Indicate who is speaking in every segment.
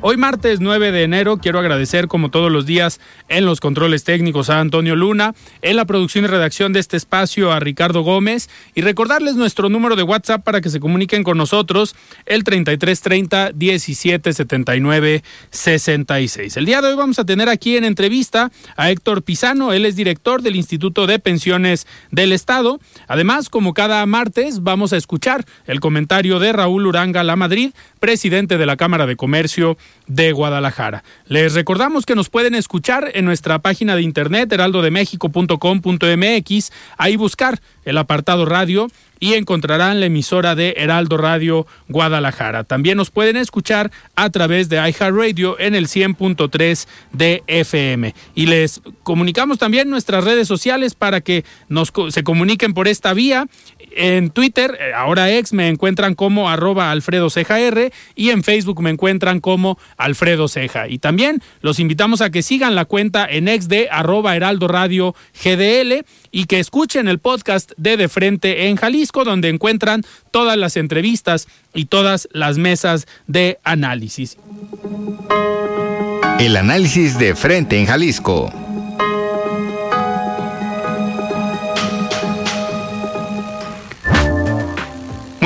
Speaker 1: Hoy martes 9 de enero quiero agradecer como todos los días en los controles técnicos a Antonio Luna, en la producción y redacción de este espacio a Ricardo Gómez y recordarles nuestro número de WhatsApp para que se comuniquen con nosotros el 3330 1779 66. El día de hoy vamos a tener aquí en entrevista a Héctor Pisano, él es director del Instituto de Pensiones del Estado. Además, como cada martes, vamos a escuchar el comentario de Raúl Uranga La Madrid, presidente de la Cámara de Comercio de Guadalajara. Les recordamos que nos pueden escuchar en nuestra página de internet heraldodemexico.com.mx, ahí buscar el apartado radio y encontrarán la emisora de Heraldo Radio Guadalajara. También nos pueden escuchar a través de iHeartRadio en el 100.3 de FM. Y les comunicamos también nuestras redes sociales para que nos se comuniquen por esta vía. En Twitter, eh, ahora ex, me encuentran como arroba Alfredo Ceja y en Facebook me encuentran como Alfredo Ceja. Y también los invitamos a que sigan la cuenta en ex de arroba Heraldo Radio GDL y que escuchen el podcast de De Frente en Jalisco, donde encuentran todas las entrevistas y todas las mesas de análisis.
Speaker 2: El análisis de Frente en Jalisco.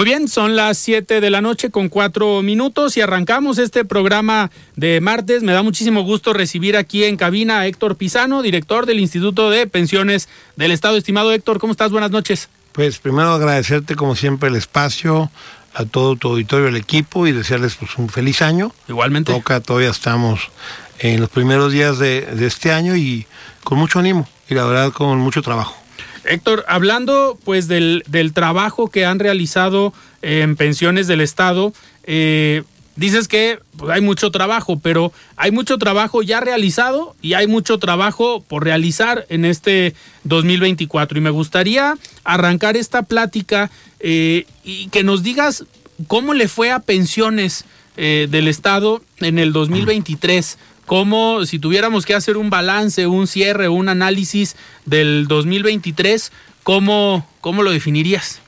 Speaker 1: Muy bien, son las 7 de la noche con 4 minutos y arrancamos este programa de martes. Me da muchísimo gusto recibir aquí en cabina a Héctor Pisano, director del Instituto de Pensiones del Estado. Estimado Héctor, ¿cómo estás? Buenas noches.
Speaker 3: Pues primero agradecerte como siempre el espacio, a todo tu auditorio, el equipo y desearles pues, un feliz año.
Speaker 1: Igualmente.
Speaker 3: Toca, todavía estamos en los primeros días de, de este año y con mucho ánimo y la verdad con mucho trabajo.
Speaker 1: Héctor, hablando pues del, del trabajo que han realizado en pensiones del Estado, eh, dices que pues, hay mucho trabajo, pero hay mucho trabajo ya realizado y hay mucho trabajo por realizar en este 2024. Y me gustaría arrancar esta plática eh, y que nos digas cómo le fue a pensiones eh, del Estado en el 2023 como si tuviéramos que hacer un balance, un cierre, un análisis del 2023, ¿cómo, cómo lo definirías?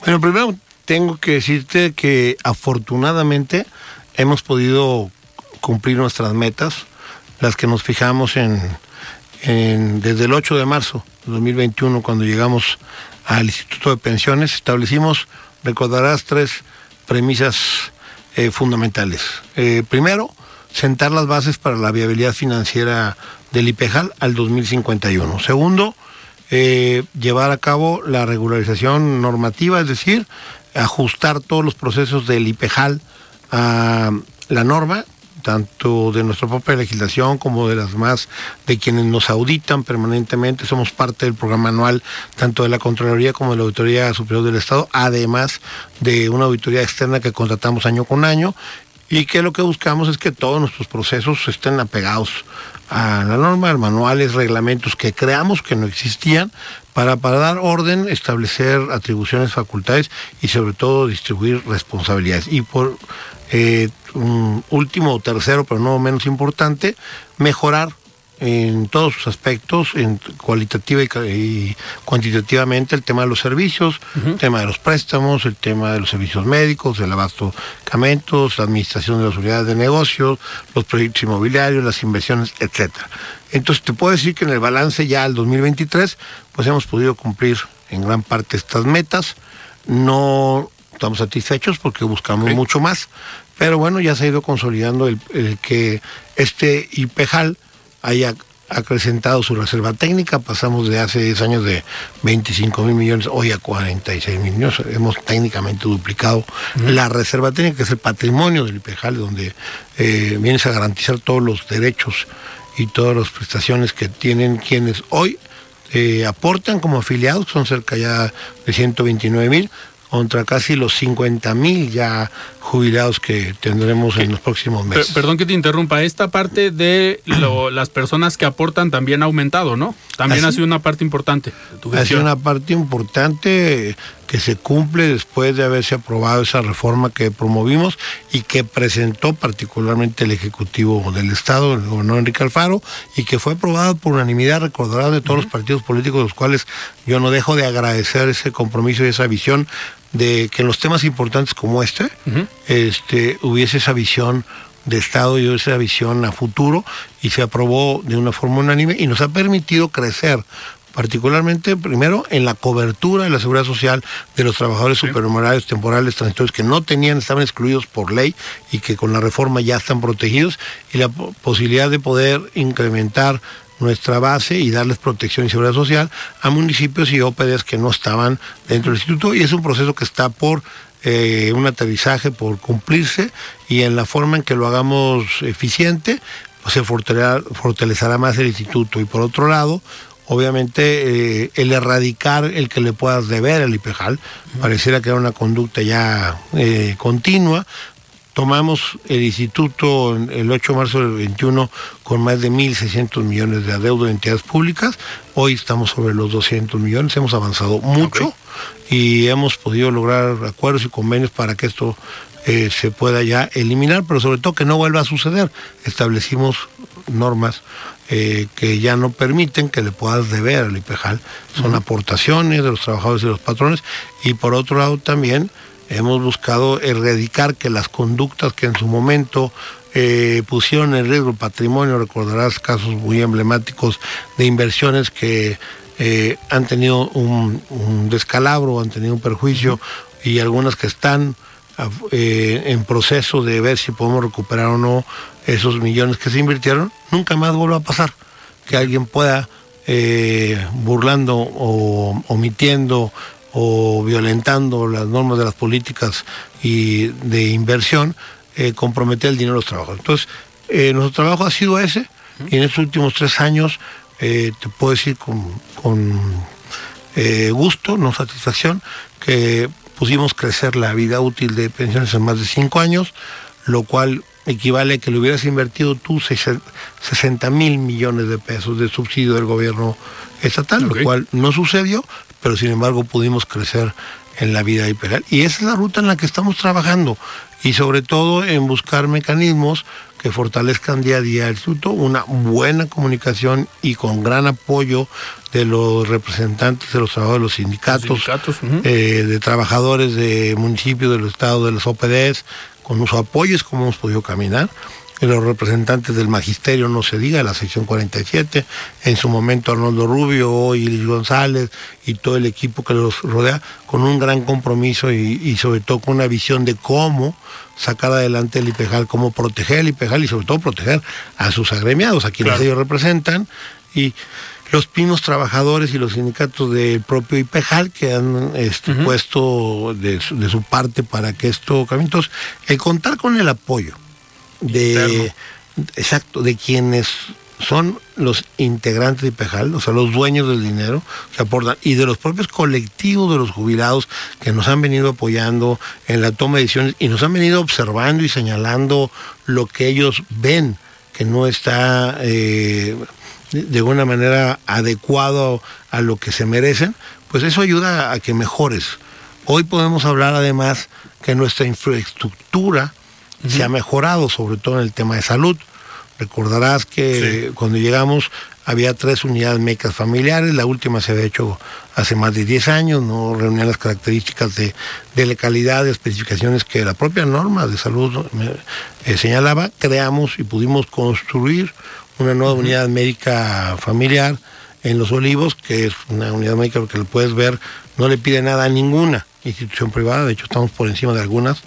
Speaker 3: Bueno, primero tengo que decirte que afortunadamente hemos podido cumplir nuestras metas, las que nos fijamos en, desde el 8 de marzo de 2021, cuando llegamos al Instituto de Pensiones, establecimos, recordarás, tres premisas eh, fundamentales. Eh, primero, sentar las bases para la viabilidad financiera del IPEJAL al 2051. Segundo, eh, llevar a cabo la regularización normativa, es decir, ajustar todos los procesos del IPEJAL a la norma, tanto de nuestra propia legislación como de las más de quienes nos auditan permanentemente. Somos parte del programa anual tanto de la Contraloría como de la Auditoría Superior del Estado, además de una auditoría externa que contratamos año con año y que lo que buscamos es que todos nuestros procesos estén apegados a la norma, manuales, reglamentos que creamos que no existían para, para dar orden, establecer atribuciones, facultades y sobre todo distribuir responsabilidades. Y por eh, último, tercero, pero no menos importante, mejorar en todos sus aspectos, en cualitativa y, y, cuantitativamente, el tema de los servicios, uh -huh. el tema de los préstamos, el tema de los servicios médicos, el abasto de medicamentos, la administración de las unidades de negocios, los proyectos inmobiliarios, las inversiones, etcétera. Entonces te puedo decir que en el balance ya al 2023, pues hemos podido cumplir en gran parte estas metas. No estamos satisfechos porque buscamos mucho más, pero bueno, ya se ha ido consolidando el, el que este IPEJAL haya acrecentado su reserva técnica, pasamos de hace 10 años de 25 mil millones hoy a 46 mil millones, hemos técnicamente duplicado la reserva técnica, que es el patrimonio del IPEJAL, donde eh, vienes a garantizar todos los derechos y todas las prestaciones que tienen quienes hoy eh, aportan como afiliados, son cerca ya de 129 mil, contra casi los 50 mil ya jubilados que tendremos en los próximos meses.
Speaker 1: perdón que te interrumpa, esta parte de las personas que aportan también ha aumentado, ¿no? También ha sido una parte importante.
Speaker 3: ha sido una parte importante que se cumple después de haberse aprobado esa reforma que promovimos y que presentó particularmente el Ejecutivo del Estado, el gobernador Enrique Alfaro, y que fue aprobada por unanimidad, recordará de todos los partidos políticos, los cuales yo no dejo de agradecer ese compromiso y esa visión de que en los temas importantes como este, este hubiese esa visión de Estado y esa visión a futuro y se aprobó de una forma unánime y nos ha permitido crecer particularmente primero en la cobertura de la seguridad social de los trabajadores supernumerarios temporales transitorios que no tenían, estaban excluidos por ley y que con la reforma ya están protegidos y la posibilidad de poder incrementar nuestra base y darles protección y seguridad social a municipios y OPDs que no estaban dentro del instituto. Y es un proceso que está por eh, un aterrizaje, por cumplirse y en la forma en que lo hagamos eficiente pues se fortalecerá, más el instituto. Y por otro lado obviamente eh, el erradicar el que le puedas deber al IPEJAL, pareciera que era una conducta ya eh, continua, tomamos el instituto el 8 de marzo del 21 con más de 1.600 millones de adeudo de entidades públicas. Hoy estamos sobre los 200 millones, hemos avanzado mucho y hemos podido lograr acuerdos y convenios para que esto eh, se pueda ya eliminar, pero sobre todo que no vuelva a suceder. Establecimos normas eh, que ya no permiten que le puedas deber al IPEJAL. Son aportaciones de los trabajadores y los patrones y por otro lado también hemos buscado erradicar que las conductas que en su momento eh, pusieron en riesgo el patrimonio, recordarás casos muy emblemáticos de inversiones que eh, han tenido un, descalabro, han tenido un perjuicio y algunas que están eh, en proceso de ver si podemos recuperar o no esos millones que se invirtieron, nunca más vuelva a pasar que alguien pueda, burlando o omitiendo o violentando las normas de las políticas y de inversión, eh, comprometer el dinero de los trabajadores. Entonces, eh, nuestro trabajo ha sido ese, y en estos últimos tres años, eh, te puedo decir con, gusto, no satisfacción, que pusimos crecer la vida útil de pensiones en más de cinco años, lo cual equivale a que le hubieras invertido tú 60 mil millones de pesos de subsidio del gobierno estatal, lo cual no sucedió, pero sin embargo pudimos crecer en la vida imperial. Y esa es la ruta en la que estamos trabajando y sobre todo en buscar mecanismos que fortalezcan día a día el instituto, una buena comunicación y con gran apoyo de los representantes de los trabajadores, de los sindicatos, eh, de trabajadores de municipios, del estado, de los OPDs, con su apoyo es como hemos podido caminar los representantes del magisterio, no se diga, la sección 47, en su momento Arnoldo Rubio, hoy Luis González y todo el equipo que los rodea, con un gran compromiso y, sobre todo con una visión de cómo sacar adelante el IPEJAL, cómo proteger el IPEJAL y sobre todo proteger a sus agremiados, a quienes ellos representan, y los mismos trabajadores y los sindicatos del propio IPEJAL que han este, puesto de, de, su parte para que esto cambie. Entonces, el contar con el apoyo de exacto, de quienes son los integrantes de IPEJAL, o sea, los dueños del dinero que aportan, y de los propios colectivos de los jubilados que nos han venido apoyando en la toma de decisiones y nos han venido observando y señalando lo que ellos ven que no está eh, de alguna manera adecuado a lo que se merecen, pues eso ayuda a que mejores. Hoy podemos hablar además que nuestra infraestructura se ha mejorado, sobre todo en el tema de salud. Recordarás que cuando llegamos había tres unidades médicas familiares, la última se había hecho hace más de 10 años, no reunía las características de, de calidad, de especificaciones que la propia norma de salud eh, señalaba, creamos y pudimos construir una nueva unidad médica familiar en Los Olivos, que es una unidad médica que lo puedes ver, no le pide nada a ninguna institución privada, de hecho estamos por encima de algunas,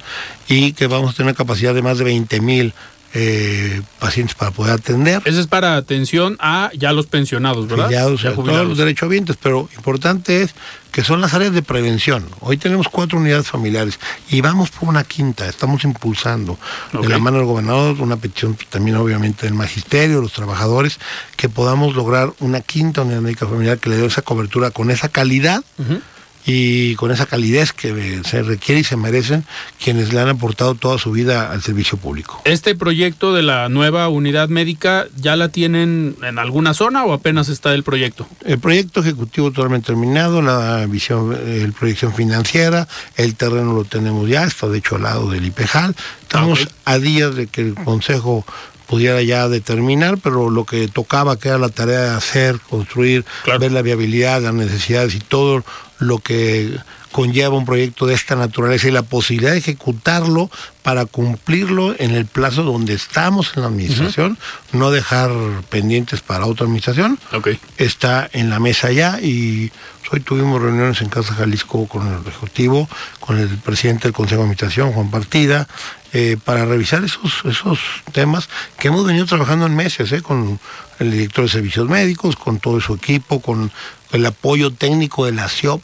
Speaker 3: y que vamos a tener una capacidad de más de 20 mil eh, pacientes para poder atender.
Speaker 1: Ese es para atención a ya los pensionados, ¿verdad?
Speaker 3: Afiliados,
Speaker 1: Ya
Speaker 3: a todos
Speaker 1: jubilados.
Speaker 3: los derechohabientes, pero importante es que son las áreas de prevención. Hoy tenemos cuatro unidades familiares y vamos por una quinta, estamos impulsando de la mano del gobernador, una petición también obviamente del magisterio, los trabajadores, que podamos lograr una quinta unidad médica familiar que le dé esa cobertura con esa calidad
Speaker 1: Ujú.
Speaker 3: Y con esa calidez que se requiere y se merecen quienes le han aportado toda su vida al servicio público.
Speaker 1: ¿Este proyecto de la nueva unidad médica ya la tienen en alguna zona o apenas está el proyecto?
Speaker 3: El proyecto ejecutivo totalmente terminado, la visión, eh, el proyección financiera, el terreno lo tenemos ya, está de hecho al lado del IPEJAL. Estamos
Speaker 1: Ah,
Speaker 3: a días de que el Consejo pudiera ya determinar, pero lo que tocaba, que era la tarea de hacer, construir,
Speaker 1: Claro.
Speaker 3: ver la viabilidad, las necesidades y todo lo que conlleva un proyecto de esta naturaleza y la posibilidad de ejecutarlo para cumplirlo en el plazo donde estamos en la administración, no dejar pendientes para otra administración, está en la mesa ya y hoy tuvimos reuniones en Casa Jalisco con el Ejecutivo, con el presidente del Consejo de Administración, Juan Partida, eh, para revisar esos, esos temas que hemos venido trabajando en meses, eh, con el director de servicios médicos, con todo su equipo, con el apoyo técnico de la CIOP,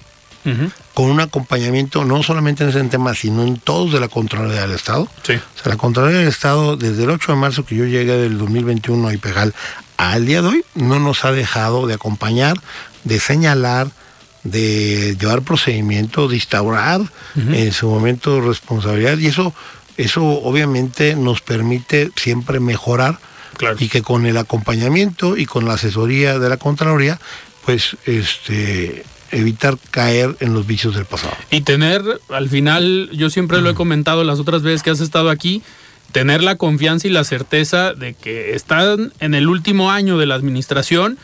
Speaker 3: Con un acompañamiento no solamente en ese tema, sino en todos de la Contraloría del Estado.
Speaker 1: Sí.
Speaker 3: O sea, la Contraloría del Estado, desde el 8 de marzo que yo llegué del 2021 a IPEJAL, al día de hoy no nos ha dejado de acompañar, de señalar, de llevar procedimientos, de instaurar en su momento responsabilidad y eso, eso obviamente nos permite siempre mejorar
Speaker 1: Claro.
Speaker 3: y que con el acompañamiento y con la asesoría de la Contraloría, pues este evitar caer en los vicios del pasado.
Speaker 1: Y tener, al final, yo siempre lo he comentado las otras veces que has estado aquí, tener la confianza y la certeza de que están en el último año de la administración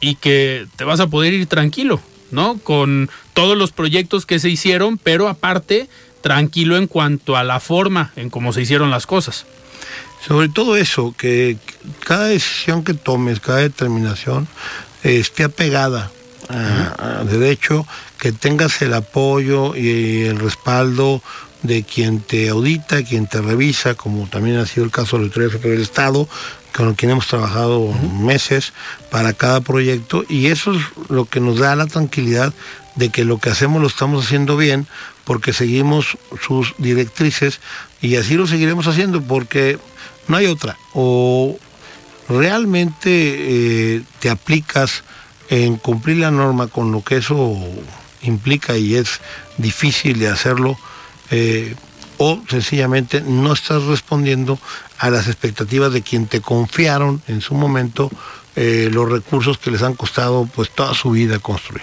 Speaker 1: y que te vas a poder ir tranquilo, ¿no? Con todos los proyectos que se hicieron, pero aparte, tranquilo en cuanto a la forma en cómo se hicieron las cosas.
Speaker 3: Sobre todo eso, que cada decisión que tomes, cada determinación, eh, esté apegada a, a derecho, que tengas el apoyo y el respaldo de quien te audita, quien te revisa, como también ha sido el caso de la Autoridad Federal del Estado, con quien hemos trabajado meses para cada proyecto, y eso es lo que nos da la tranquilidad de que lo que hacemos lo estamos haciendo bien, porque seguimos sus directrices, y así lo seguiremos haciendo, porque no hay otra. O realmente eh, te aplicas en cumplir la norma con lo que eso implica y es difícil de hacerlo, eh, o sencillamente no estás respondiendo a las expectativas de quien te confiaron en su momento eh, los recursos que les han costado pues toda su vida construir.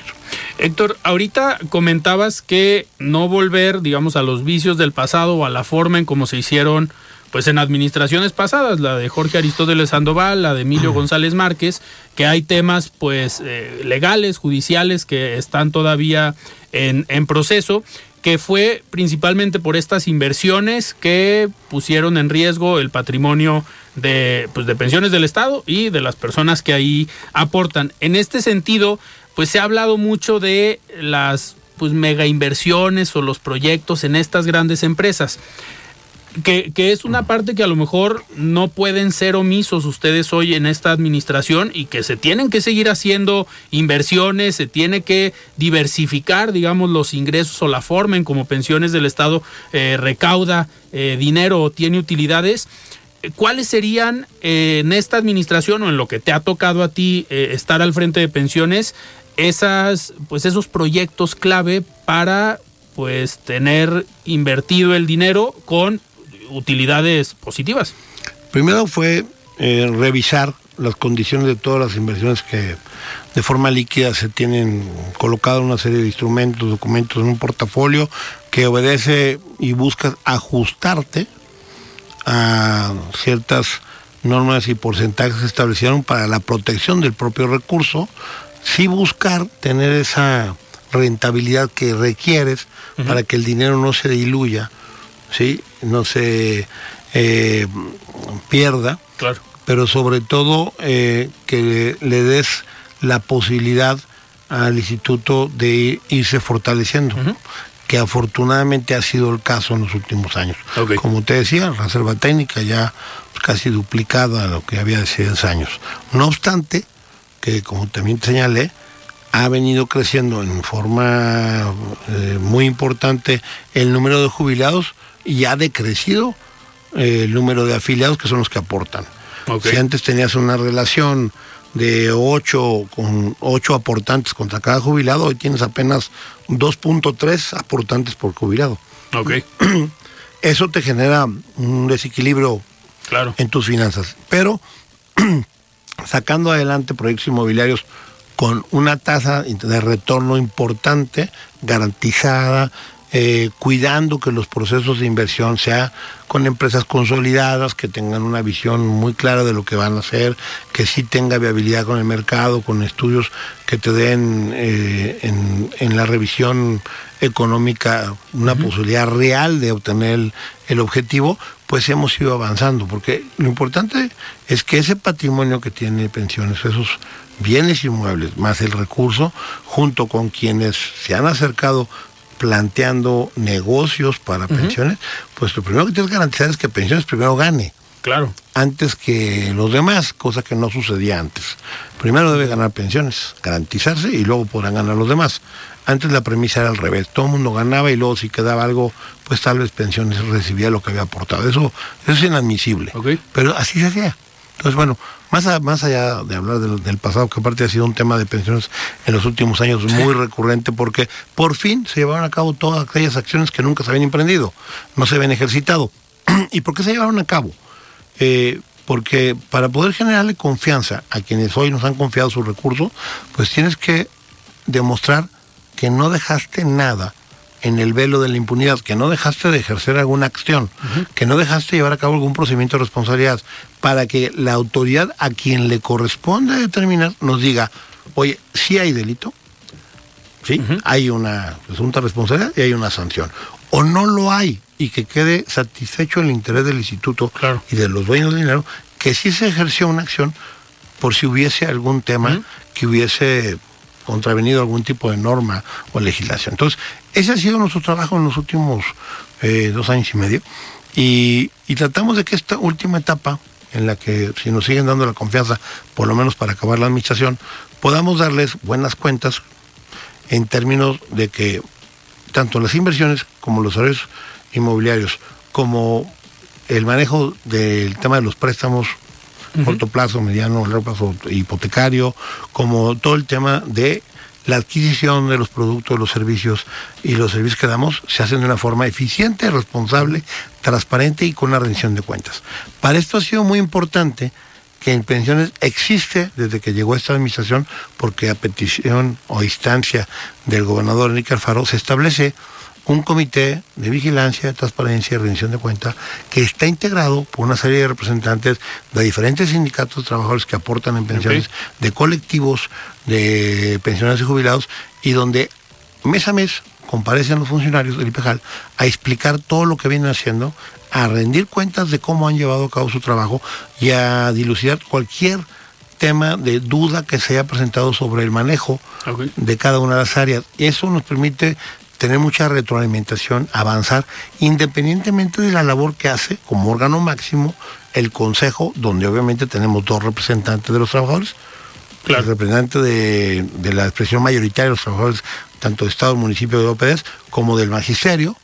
Speaker 1: Héctor, ahorita comentabas que no volver, digamos, a los vicios del pasado o a la forma en cómo se hicieron, pues en administraciones pasadas, la de Jorge Aristóteles Sandoval, la de Emilio González Márquez, que hay temas, pues, eh, legales, judiciales, que están todavía en, en proceso, que fue principalmente por estas inversiones que pusieron en riesgo el patrimonio de, pues, de pensiones del Estado y de las personas que ahí aportan. En este sentido, pues se ha hablado mucho de las pues mega inversiones o los proyectos en estas grandes empresas. Que, que, es una parte que a lo mejor no pueden ser omisos ustedes hoy en esta administración y que se tienen que seguir haciendo inversiones, se tiene que diversificar, digamos, los ingresos o la forma en como pensiones del Estado eh, recauda eh, dinero o tiene utilidades. ¿Cuáles serían eh, en esta administración o en lo que te ha tocado a ti estar al frente de pensiones esas, pues esos proyectos clave para pues tener invertido el dinero con utilidades positivas?
Speaker 3: Primero fue eh, revisar las condiciones de todas las inversiones que de forma líquida se tienen colocado una serie de instrumentos, documentos en un portafolio que obedece y busca ajustarte a ciertas normas y porcentajes que se establecieron para la protección del propio recurso, sí buscar tener esa rentabilidad que requieres uh -huh. para que el dinero no se diluya, ¿sí? No se eh, pierda,
Speaker 1: claro.
Speaker 3: pero sobre todo eh, que le des la posibilidad al instituto de irse fortaleciendo, que afortunadamente ha sido el caso en los últimos años. Como te decía, reserva técnica ya casi duplicada a lo que había hace 10 años. No obstante, que como también te señalé, ha venido creciendo en forma eh, muy importante el número de jubilados y ha decrecido eh, el número de afiliados que son los que aportan. Si antes tenías una relación de 8 con ocho aportantes contra cada jubilado, hoy tienes apenas 2.3 aportantes por jubilado. Eso te genera un desequilibrio
Speaker 1: claro.
Speaker 3: en tus finanzas. Pero sacando adelante proyectos inmobiliarios con una tasa de retorno importante, garantizada, eh, cuidando que los procesos de inversión sea con empresas consolidadas, que tengan una visión muy clara de lo que van a hacer, que sí tenga viabilidad con el mercado, con estudios que te den eh, en, en la revisión económica una posibilidad real de obtener el, el objetivo, pues hemos ido avanzando, porque lo importante es que ese patrimonio que tiene pensiones, esos bienes inmuebles, más el recurso, junto con quienes se han acercado planteando negocios para pensiones, pues lo primero que tienes que garantizar es que pensiones primero gane
Speaker 1: Claro.
Speaker 3: antes que los demás, cosa que no sucedía antes. Primero debe ganar pensiones, garantizarse y luego podrán ganar los demás. Antes la premisa era al revés, todo el mundo ganaba y luego si quedaba algo, pues tal vez pensiones recibía lo que había aportado. Eso, eso es inadmisible.
Speaker 1: Ok.
Speaker 3: Pero así se hacía. Entonces, bueno, más, a- más allá de hablar del, del pasado, que aparte ha sido un tema de pensiones en los últimos años muy recurrente, porque por fin se llevaron a cabo todas aquellas acciones que nunca se habían emprendido, no se habían ejercitado. ¿Y por qué se llevaron a cabo? Eh, porque para poder generarle confianza a quienes hoy nos han confiado sus recursos, pues tienes que demostrar que no dejaste nada en el velo de la impunidad, que no dejaste de ejercer alguna acción, que no dejaste llevar a cabo algún procedimiento de responsabilidad, para que la autoridad a quien le corresponde determinar nos diga, oye, sí hay delito, ¿sí? Hay una presunta responsabilidad y hay una sanción. O no lo hay y que quede satisfecho el interés del instituto
Speaker 1: Claro.
Speaker 3: y de los dueños del dinero, que sí se ejerció una acción por si hubiese algún tema que hubiese contravenido algún tipo de norma o legislación. Entonces, ese ha sido nuestro trabajo en los últimos eh, dos años y medio. Y, y tratamos de que esta última etapa, en la que si nos siguen dando la confianza, por lo menos para acabar la administración, podamos darles buenas cuentas en términos de que tanto las inversiones como los salarios inmobiliarios, como el manejo del tema de los préstamos corto plazo, mediano, largo plazo, hipotecario, como todo el tema de la adquisición de los productos, los servicios y los servicios que damos se hacen de una forma eficiente, responsable, transparente y con una rendición de cuentas. Para esto ha sido muy importante que en pensiones existe desde que llegó esta administración, porque a petición o instancia del gobernador Enrique Alfaro se establece un comité de vigilancia, transparencia y rendición de cuenta que está integrado por una serie de representantes de diferentes sindicatos de trabajadores que aportan en pensiones, de colectivos de pensionados y jubilados, y donde mes a mes comparecen los funcionarios del IPEJAL a explicar todo lo que vienen haciendo, a rendir cuentas de cómo han llevado a cabo su trabajo y a dilucidar cualquier tema de duda que se haya presentado sobre el manejo de cada una de las áreas. Y eso nos permite tener mucha retroalimentación, avanzar, independientemente de la labor que hace como órgano máximo el Consejo, donde obviamente tenemos dos representantes de los trabajadores,
Speaker 1: Claro.
Speaker 3: el representante de, de la expresión mayoritaria de los trabajadores, tanto de Estado, municipio de OPDs, como del magisterio,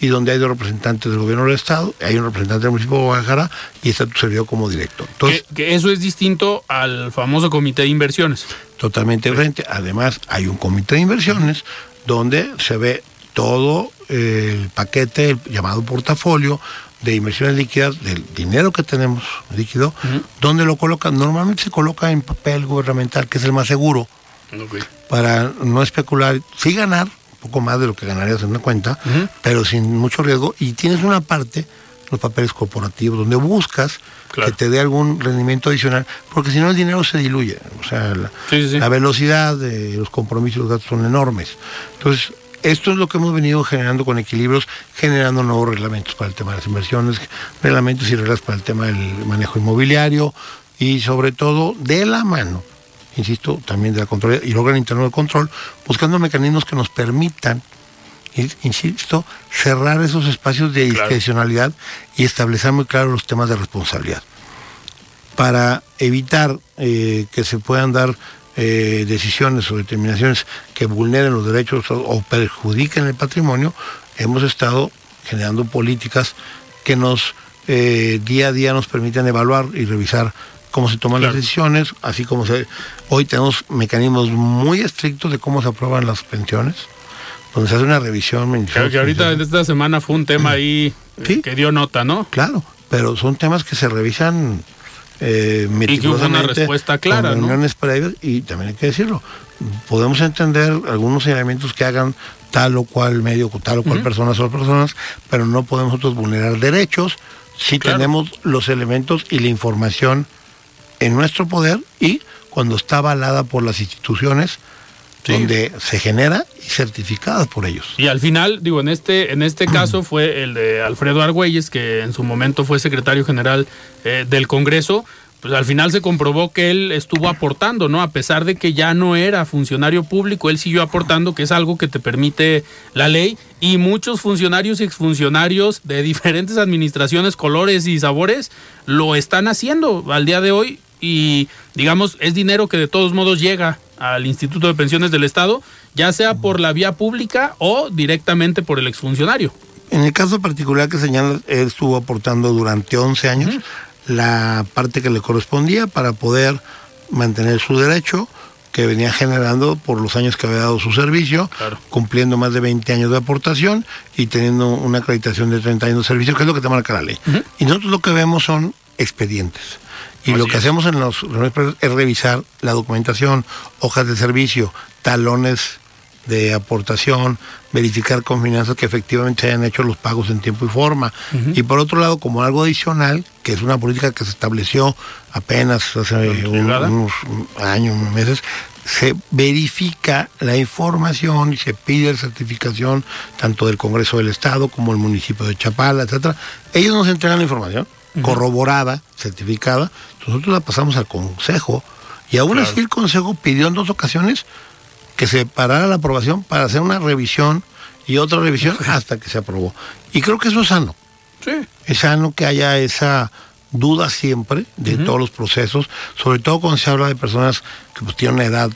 Speaker 3: y donde hay dos representantes del gobierno del Estado, hay un representante del municipio de Guadalajara y está tu servidor como director. Entonces,
Speaker 1: que, que eso es distinto al famoso comité de inversiones.
Speaker 3: totalmente diferente. Además, hay un comité de inversiones donde se ve todo el paquete el llamado portafolio de inversiones líquidas del dinero que tenemos líquido, donde lo colocan, normalmente se coloca en papel gubernamental, que es el más seguro, para no especular, sí ganar un poco más de lo que ganarías en una cuenta, pero sin mucho riesgo, y tienes una parte, los papeles corporativos, donde buscas
Speaker 1: Claro.
Speaker 3: que te dé algún rendimiento adicional, porque si no el dinero se diluye, o sea, la,
Speaker 1: Sí, sí, sí.
Speaker 3: la velocidad de los compromisos y los gastos son enormes. Entonces, esto es lo que hemos venido generando con equilibrios, generando nuevos reglamentos para el tema de las inversiones, reglamentos y reglas para el tema del manejo inmobiliario y sobre todo de la mano insisto, también de la Contraloría y el órgano interno de control, buscando mecanismos que nos permitan, insisto, cerrar esos espacios de discrecionalidad y establecer muy claros los temas de responsabilidad. Para evitar eh, que se puedan dar eh, decisiones o determinaciones que vulneren los derechos o, perjudiquen el patrimonio, hemos estado generando políticas que nos eh, día a día nos permiten evaluar y revisar cómo se toman las decisiones, así como se, hoy tenemos mecanismos muy estrictos de cómo se aprueban las pensiones, donde se hace una revisión.
Speaker 1: Claro que ahorita esta semana fue un tema ahí eh, que dio nota, ¿no?
Speaker 3: Claro, pero son temas que se revisan eh,
Speaker 1: y que hubo una respuesta clara, con
Speaker 3: reuniones previas y también hay que decirlo, podemos entender algunos señalamientos que hagan tal o cual medio, tal o cual persona son personas, pero no podemos nosotros vulnerar derechos si tenemos los elementos y la información en nuestro poder y cuando está avalada por las instituciones donde se genera y certificada por ellos.
Speaker 1: Y al final, digo, en este, en este caso fue el de Alfredo Argüelles, que en su momento fue secretario general eh, del Congreso, pues al final se comprobó que él estuvo aportando, ¿no? A pesar de que ya no era funcionario público, él siguió aportando, que es algo que te permite la ley, y muchos funcionarios y exfuncionarios de diferentes administraciones, colores y sabores lo están haciendo al día de hoy y digamos es dinero que de todos modos llega al Instituto de Pensiones del Estado, ya sea por la vía pública o directamente por el exfuncionario.
Speaker 3: En el caso particular que señala, él estuvo aportando durante 11 años la parte que le correspondía para poder mantener su derecho que venía generando por los años que había dado su servicio, cumpliendo más de 20 años de aportación y teniendo una acreditación de 30 años de servicio, que es lo que te marca la ley. Y nosotros lo que vemos son expedientes. Y lo que hacemos en los es revisar la documentación, hojas de servicio, talones de aportación, verificar con finanzas que efectivamente se hayan hecho los pagos en tiempo y forma. Y por otro lado, como algo adicional, que es una política que se estableció apenas hace unos años, unos meses, se verifica la información y se pide certificación tanto del Congreso del Estado como el municipio de Chapala, etcétera. Ellos nos entregan la información corroborada, certificada, nosotros la pasamos al Consejo y aún así el Consejo pidió en dos ocasiones que se parara la aprobación para hacer una revisión y otra revisión hasta que se aprobó. Y creo que eso es sano. Sí. Es sano que haya esa duda siempre de todos los procesos, sobre todo cuando se habla de personas que pues, tienen una edad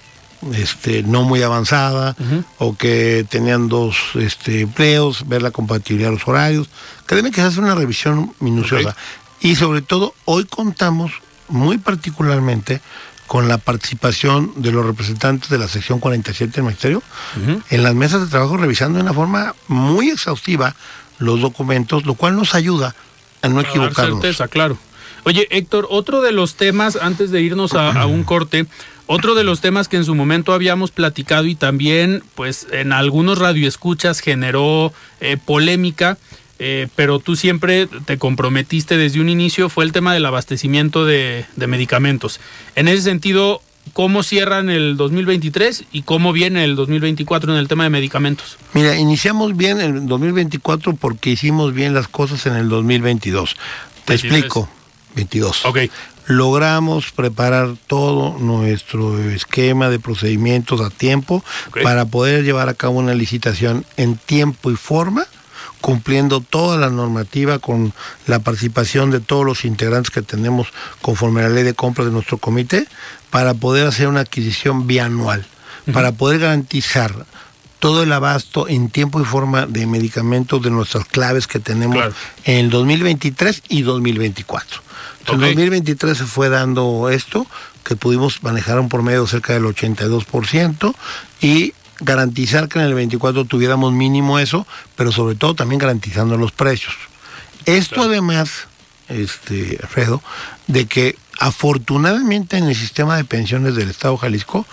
Speaker 3: este, no muy avanzada o que tenían dos este, empleos, ver la compatibilidad de los horarios. Créeme que se hace una revisión minuciosa. Y sobre todo, hoy contamos muy particularmente con la participación de los representantes de la sección 47 del Ministerio en las mesas de trabajo revisando de una forma muy exhaustiva los documentos, lo cual nos ayuda a no equivocarnos.
Speaker 1: Certeza, claro. Oye, Héctor, otro de los temas, antes de irnos a, un corte, otro de los temas que en su momento habíamos platicado y también, pues, en algunos radioescuchas generó eh, polémica, eh, pero tú siempre te comprometiste desde un inicio, fue el tema del abastecimiento de, medicamentos. En ese sentido, ¿cómo cierran el 2023 y cómo viene el 2024 en el tema de medicamentos?
Speaker 3: Mira, iniciamos bien el 2024 porque hicimos bien las cosas en el 2022. Te explico. 22.
Speaker 1: Ok.
Speaker 3: Logramos preparar todo nuestro esquema de procedimientos a tiempo para poder llevar a cabo una licitación en tiempo y forma cumpliendo toda la normativa con la participación de todos los integrantes que tenemos conforme a la ley de compras de nuestro comité para poder hacer una adquisición bianual, para poder garantizar todo el abasto en tiempo y forma de medicamentos de nuestras claves que tenemos en el 2023 y 2024. En 2023 se fue dando esto, que pudimos manejar un promedio cerca del 82% y garantizar que en el 24 tuviéramos mínimo eso, pero sobre todo también garantizando los precios. Esto además, este, Alfredo, de que afortunadamente en el sistema de pensiones del Estado Jalisco,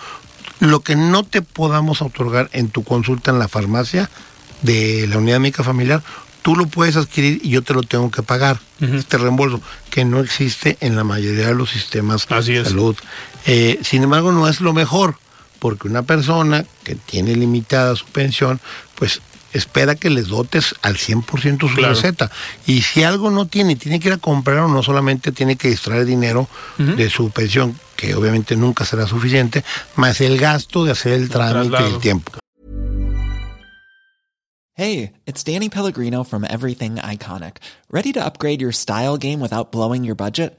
Speaker 3: lo que no te podamos otorgar en tu consulta en la farmacia de la unidad médica familiar, tú lo puedes adquirir y yo te lo tengo que pagar, este reembolso, que no existe en la mayoría de los sistemas de salud. Eh, sin embargo, no es lo mejor porque una persona que tiene limitada su pensión, pues espera que les dotes al 100% su receta. Y si algo no tiene, tiene que ir a comprar o no solamente tiene que extraer dinero de su pensión, que obviamente nunca será suficiente, más el gasto de hacer el trámite y
Speaker 1: traslado.
Speaker 3: el tiempo.
Speaker 4: Hey, it's Danny Pellegrino from Everything Iconic. Ready to upgrade your style game without blowing your budget?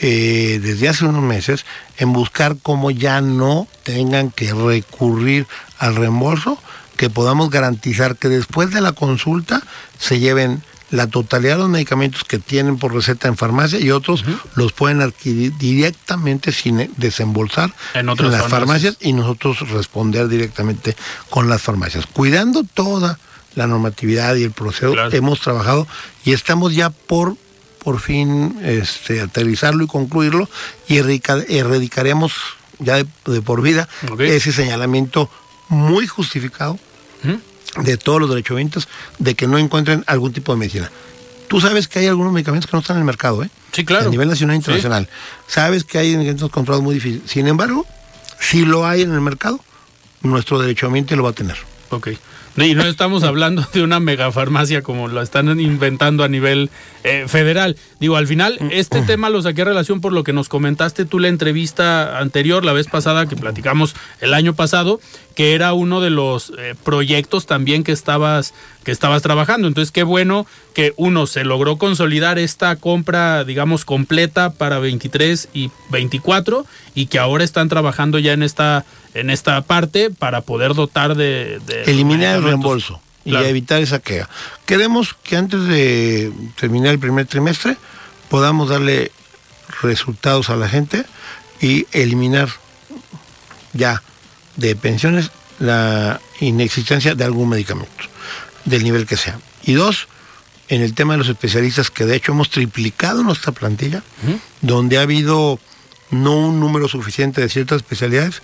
Speaker 3: eh, desde hace unos meses en buscar cómo ya no tengan que recurrir al reembolso, que podamos garantizar que después de la consulta se lleven la totalidad de los medicamentos que tienen por receta en farmacia y otros los pueden adquirir directamente sin desembolsar
Speaker 1: En otras
Speaker 3: las
Speaker 1: farmacias.
Speaker 3: farmacias y nosotros responder directamente con las farmacias. Cuidando toda la normatividad y el proceso,
Speaker 1: Claro.
Speaker 3: hemos trabajado y estamos ya por por fin este, aterrizarlo y concluirlo y erradica- erradicaremos ya de, de por vida ese señalamiento muy justificado de todos los derechohabientes de que no encuentren algún tipo de medicina. Tú sabes que hay algunos medicamentos que no están en el mercado, ¿eh?
Speaker 1: Sí, claro.
Speaker 3: A nivel nacional e
Speaker 1: Sí.
Speaker 3: internacional. Sabes que hay medicamentos comprados muy difíciles. Sin embargo, si lo hay en el mercado, nuestro derechohabiente lo va a tener.
Speaker 1: Ok. Y no estamos hablando de una megafarmacia como lo están inventando a nivel eh, federal. Digo, al final, este tema lo saqué a relación por lo que nos comentaste tú la entrevista anterior, la vez pasada que platicamos el año pasado, que era uno de los eh, proyectos también que estabas, que estabas trabajando. Entonces, qué bueno que uno se logró consolidar esta compra, digamos, completa para 23 y 24 y que ahora están trabajando ya en esta en esta parte para poder dotar de, de
Speaker 3: eliminar el reembolso
Speaker 1: Claro.
Speaker 3: y evitar esa queja. Queremos que antes de terminar el primer trimestre podamos darle resultados a la gente y eliminar ya de pensiones la inexistencia de algún medicamento, del nivel que sea. Y dos, en el tema de los especialistas, que de hecho hemos triplicado nuestra plantilla, donde ha habido no un número suficiente de ciertas especialidades,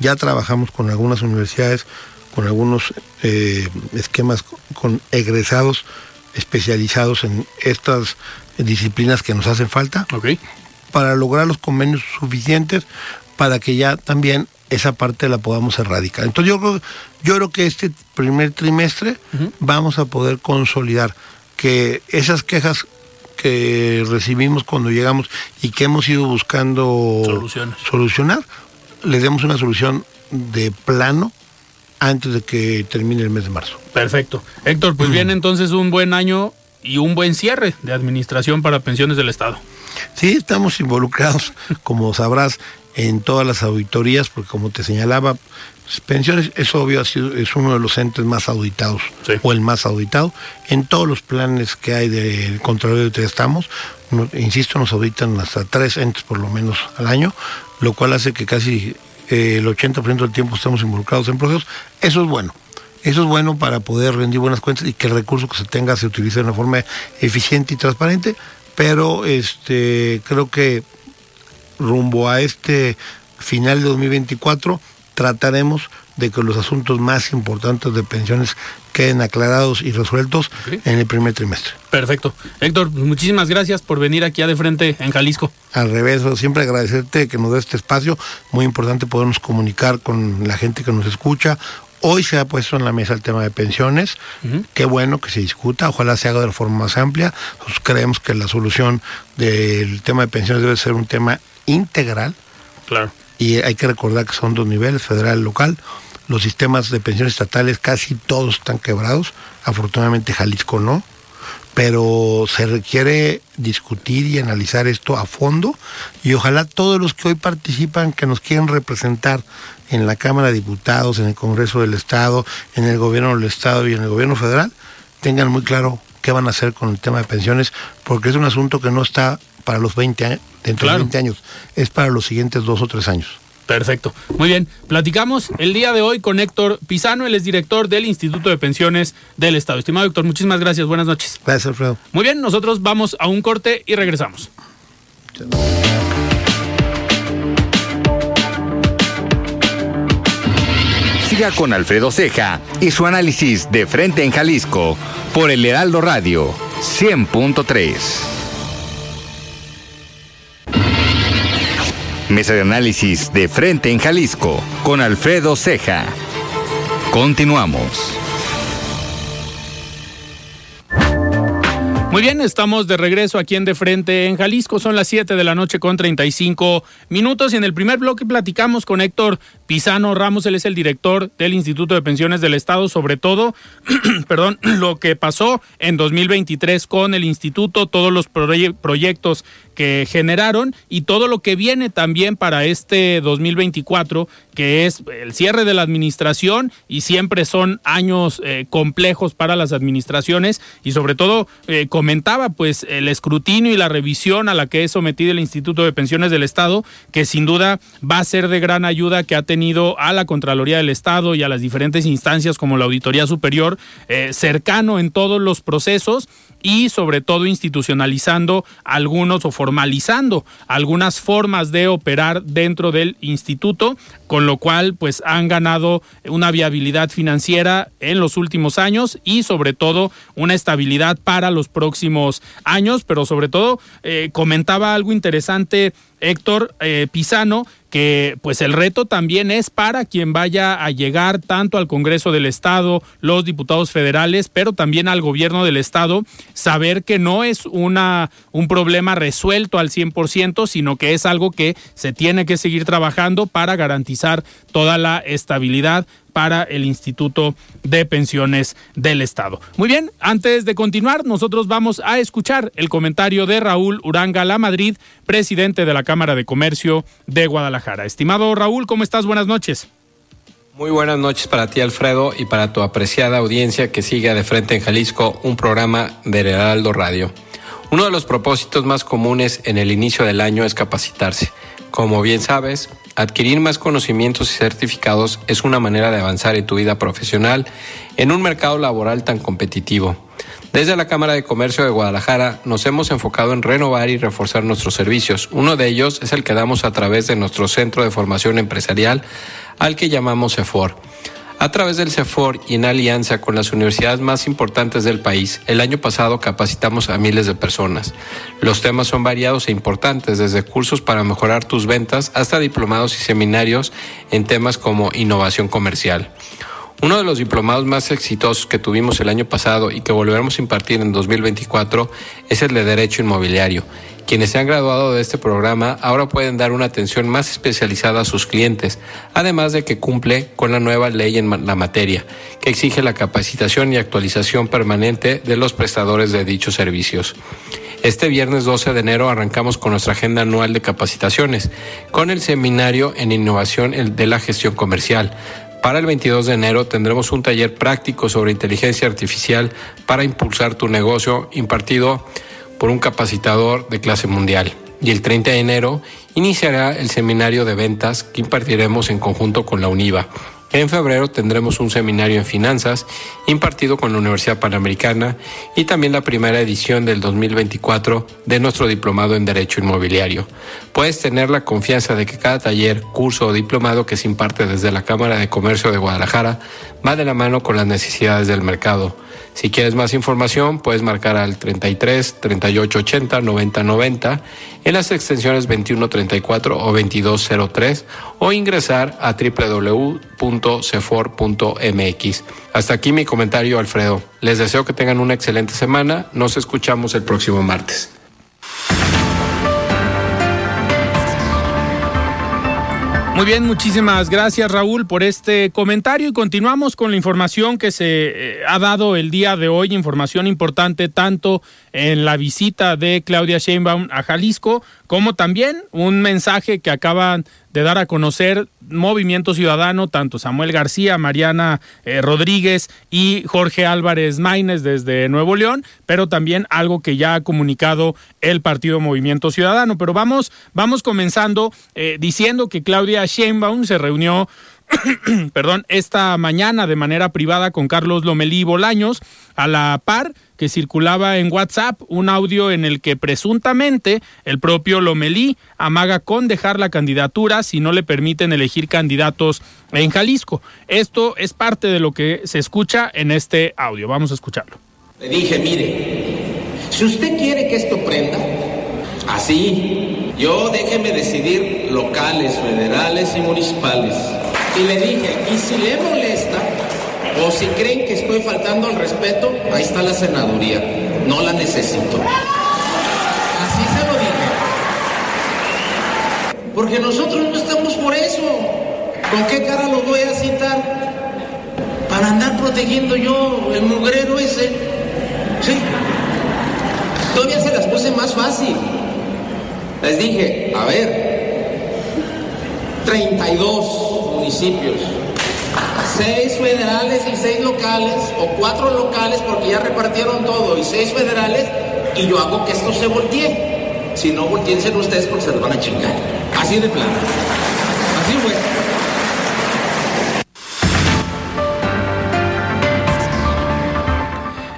Speaker 3: ya trabajamos con algunas universidades, con algunos eh, esquemas con- egresados especializados en estas disciplinas que nos hacen falta para lograr los convenios suficientes para que ya también esa parte la podamos erradicar. Entonces yo creo, yo creo que este primer trimestre vamos a poder consolidar que esas quejas que recibimos cuando llegamos y que hemos ido buscando
Speaker 1: Soluciones.
Speaker 3: solucionar, les demos una solución de plano antes de que termine el mes de marzo.
Speaker 1: Perfecto. Héctor, pues viene entonces un buen año y un buen cierre de administración para pensiones del Estado.
Speaker 3: Sí, estamos involucrados, como sabrás, en todas las auditorías, porque como te señalaba, pues, pensiones es obvio, ha sido- es uno de los entes más auditados,
Speaker 1: Sí.
Speaker 3: o el más auditado. En todos los planes que hay del Contralor de estamos, insisto, nos auditan hasta tres entes por lo menos al año, lo cual hace que casi eh, el 80% del tiempo estamos involucrados en procesos. Eso es bueno. Eso es bueno para poder rendir buenas cuentas y que el recurso que se tenga se utilice de una forma eficiente y transparente, pero este creo que rumbo a este final de 2024 trataremos de que los asuntos más importantes de pensiones queden aclarados y resueltos en el primer trimestre.
Speaker 1: Perfecto. Héctor, pues, muchísimas gracias por venir aquí a de frente en Jalisco.
Speaker 3: Al revés, siempre agradecerte que nos dé este espacio, muy importante podernos comunicar con la gente que nos escucha. Hoy se ha puesto en la mesa el tema de pensiones, qué bueno que se discuta, ojalá se haga de la forma más amplia. Nosotros creemos que la solución del tema de pensiones debe ser un tema integral
Speaker 1: Claro.
Speaker 3: y hay que recordar que son dos niveles, federal y local. Los sistemas de pensiones estatales casi todos están quebrados, afortunadamente Jalisco no, pero se requiere discutir y analizar esto a fondo y ojalá todos los que hoy participan, que nos quieren representar en la Cámara de Diputados, en el Congreso del Estado, en el Gobierno del Estado y en el Gobierno Federal, tengan muy claro qué van a hacer con el tema de pensiones, porque es un asunto que no está para los 20 años, dentro de 20 años, es para los siguientes dos o tres años.
Speaker 1: Perfecto. Muy bien. Platicamos el día de hoy con Héctor Pisano, él es director del Instituto de Pensiones del Estado. Estimado Héctor, muchísimas gracias. Buenas noches.
Speaker 3: Gracias, Alfredo.
Speaker 1: Muy bien, nosotros vamos a un corte y regresamos.
Speaker 2: Siga con Alfredo Ceja y su análisis de frente en Jalisco por el Heraldo Radio 100.3. Mesa de análisis de frente en Jalisco con Alfredo Ceja. Continuamos.
Speaker 1: Muy bien, estamos de regreso aquí en De Frente en Jalisco. Son las 7 de la noche con 35 minutos y en el primer bloque platicamos con Héctor Pisano Ramos. Él es el director del Instituto de Pensiones del Estado, sobre todo, perdón, lo que pasó en 2023 con el instituto, todos los proyectos que generaron y todo lo que viene también para este 2024, que es el cierre de la administración y siempre son años eh, complejos para las administraciones y sobre todo eh, comentaba pues el escrutinio y la revisión a la que es sometido el Instituto de Pensiones del Estado, que sin duda va a ser de gran ayuda que ha tenido a la Contraloría del Estado y a las diferentes instancias como la Auditoría Superior eh, cercano en todos los procesos y sobre todo institucionalizando algunos o formalizando algunas formas de operar dentro del instituto, con lo cual pues han ganado una viabilidad financiera en los últimos años y sobre todo una estabilidad para los próximos años, pero sobre todo eh, comentaba algo interesante Héctor eh, Pisano, que pues el reto también es para quien vaya a llegar tanto al Congreso del Estado, los diputados federales, pero también al gobierno del Estado, saber que no es una, un problema resuelto al 100%, sino que es algo que se tiene que seguir trabajando para garantizar toda la estabilidad para el Instituto de Pensiones del Estado. Muy bien, antes de continuar, nosotros vamos a escuchar el comentario de Raúl Uranga La Madrid, presidente de la Cámara de Comercio de Guadalajara. Estimado Raúl, ¿cómo estás? Buenas noches.
Speaker 5: Muy buenas noches para ti, Alfredo, y para tu apreciada audiencia que sigue de frente en Jalisco un programa de Heraldo Radio. Uno de los propósitos más comunes en el inicio del año es capacitarse. Como bien sabes, adquirir más conocimientos y certificados es una manera de avanzar en tu vida profesional en un mercado laboral tan competitivo. Desde la Cámara de Comercio de Guadalajara nos hemos enfocado en renovar y reforzar nuestros servicios. Uno de ellos es el que damos a través de nuestro Centro de Formación Empresarial, al que llamamos CEFOR. A través del CEFOR y en alianza con las universidades más importantes del país, el año pasado capacitamos a miles de personas. Los temas son variados e importantes, desde cursos para mejorar tus ventas hasta diplomados y seminarios en temas como innovación comercial. Uno de los diplomados más exitosos que tuvimos el año pasado y que volveremos a impartir en 2024 es el de Derecho Inmobiliario quienes se han graduado de este programa ahora pueden dar una atención más especializada a sus clientes, además de que cumple con la nueva ley en la materia, que exige la capacitación y actualización permanente de los prestadores de dichos servicios. Este viernes 12 de enero arrancamos con nuestra agenda anual de capacitaciones, con el seminario en innovación de la gestión comercial. Para el 22 de enero tendremos un taller práctico sobre inteligencia artificial para impulsar tu negocio impartido por un capacitador de clase mundial. Y el 30 de enero iniciará el seminario de ventas que impartiremos en conjunto con la UNIVA. En febrero tendremos un seminario en finanzas impartido con la Universidad Panamericana y también la primera edición del 2024 de nuestro diplomado en Derecho Inmobiliario. Puedes tener la confianza de que cada taller, curso o diplomado que se imparte desde la Cámara de Comercio de Guadalajara va de la mano con las necesidades del mercado. Si quieres más información, puedes marcar al 33 38 80 90 90 en las extensiones 21 34 o 2203 o ingresar a www.cefor.mx. Hasta aquí mi comentario, Alfredo. Les deseo que tengan una excelente semana. Nos escuchamos el próximo martes.
Speaker 1: Muy bien, muchísimas gracias Raúl por este comentario. Y continuamos con la información que se eh, ha dado el día de hoy, información importante tanto en la visita de Claudia Sheinbaum a Jalisco como también un mensaje que acaban de dar a conocer Movimiento Ciudadano, tanto Samuel García, Mariana eh, Rodríguez y Jorge Álvarez Maínez desde Nuevo León, pero también algo que ya ha comunicado el Partido Movimiento Ciudadano. Pero vamos, vamos comenzando eh, diciendo que Claudia Sheinbaum se reunió perdón, esta mañana de manera privada con Carlos Lomelí Bolaños, a la par que circulaba en WhatsApp un audio en el que presuntamente el propio Lomelí amaga con dejar la candidatura si no le permiten elegir candidatos en Jalisco. Esto es parte de lo que se escucha en este audio. Vamos a escucharlo.
Speaker 6: Le dije, mire, si usted quiere que esto prenda, así, yo déjeme decidir locales, federales y municipales. Y le dije, y si le molesta, o si creen que estoy faltando al respeto, ahí está la senaduría. No la necesito. Así se lo dije. Porque nosotros no estamos por eso. ¿Con qué cara lo voy a citar? Para andar protegiendo yo el mugrero ese. Sí. Todavía se las puse más fácil. Les dije, a ver, 32 municipios, 6 federales y 6 locales, o 4 locales porque ya repartieron todo, y 6 federales, y yo hago que esto se voltee. Si no, volteense ustedes porque se los van a chingar. Así de plano. Así fue.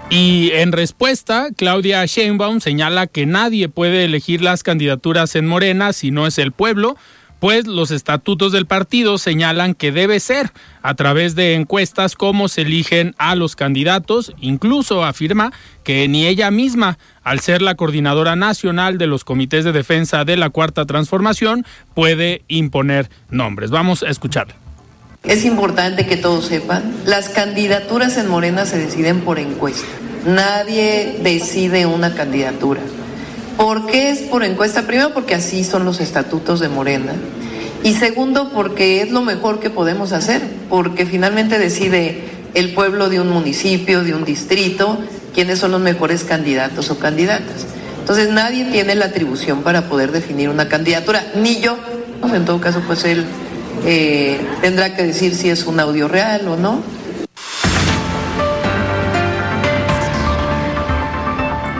Speaker 1: Y en respuesta, Claudia Sheinbaum señala que nadie puede elegir las candidaturas en Morena si no es el pueblo, pues los estatutos del partido señalan que debe ser a través de encuestas cómo se eligen a los candidatos, incluso afirma que ni ella misma, al ser la coordinadora nacional de los comités de defensa de la Cuarta Transformación, puede imponer nombres. Vamos a escucharla.
Speaker 7: Es importante que todos sepan, las candidaturas en Morena se deciden por encuesta. Nadie decide una candidatura. ¿Por qué es por encuesta? Primero porque así son los estatutos de Morena. Y segundo porque es lo mejor que podemos hacer, porque finalmente decide el pueblo de un municipio, de un distrito, quiénes son los mejores candidatos o candidatas. Entonces nadie tiene la atribución para poder definir una candidatura, ni yo. En todo caso, pues él eh, tendrá que decir si es un audio real o no.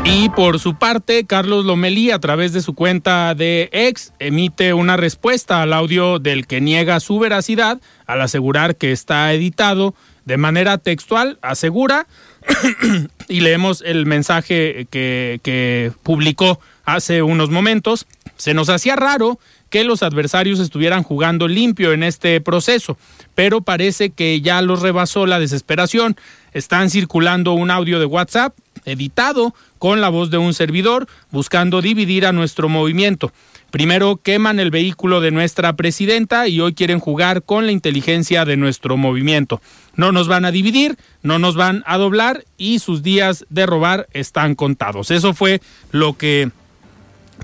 Speaker 1: Y por su parte, Carlos Lomelí, a través de su cuenta de ex, emite una respuesta al audio del que niega su veracidad al asegurar que está editado de manera textual, asegura, y leemos el mensaje que, que publicó hace unos momentos, se nos hacía raro que los adversarios estuvieran jugando limpio en este proceso, pero parece que ya los rebasó la desesperación. Están circulando un audio de WhatsApp editado con la voz de un servidor buscando dividir a nuestro movimiento. Primero queman el vehículo de nuestra presidenta y hoy quieren jugar con la inteligencia de nuestro movimiento. No nos van a dividir, no nos van a doblar y sus días de robar están contados. Eso fue lo que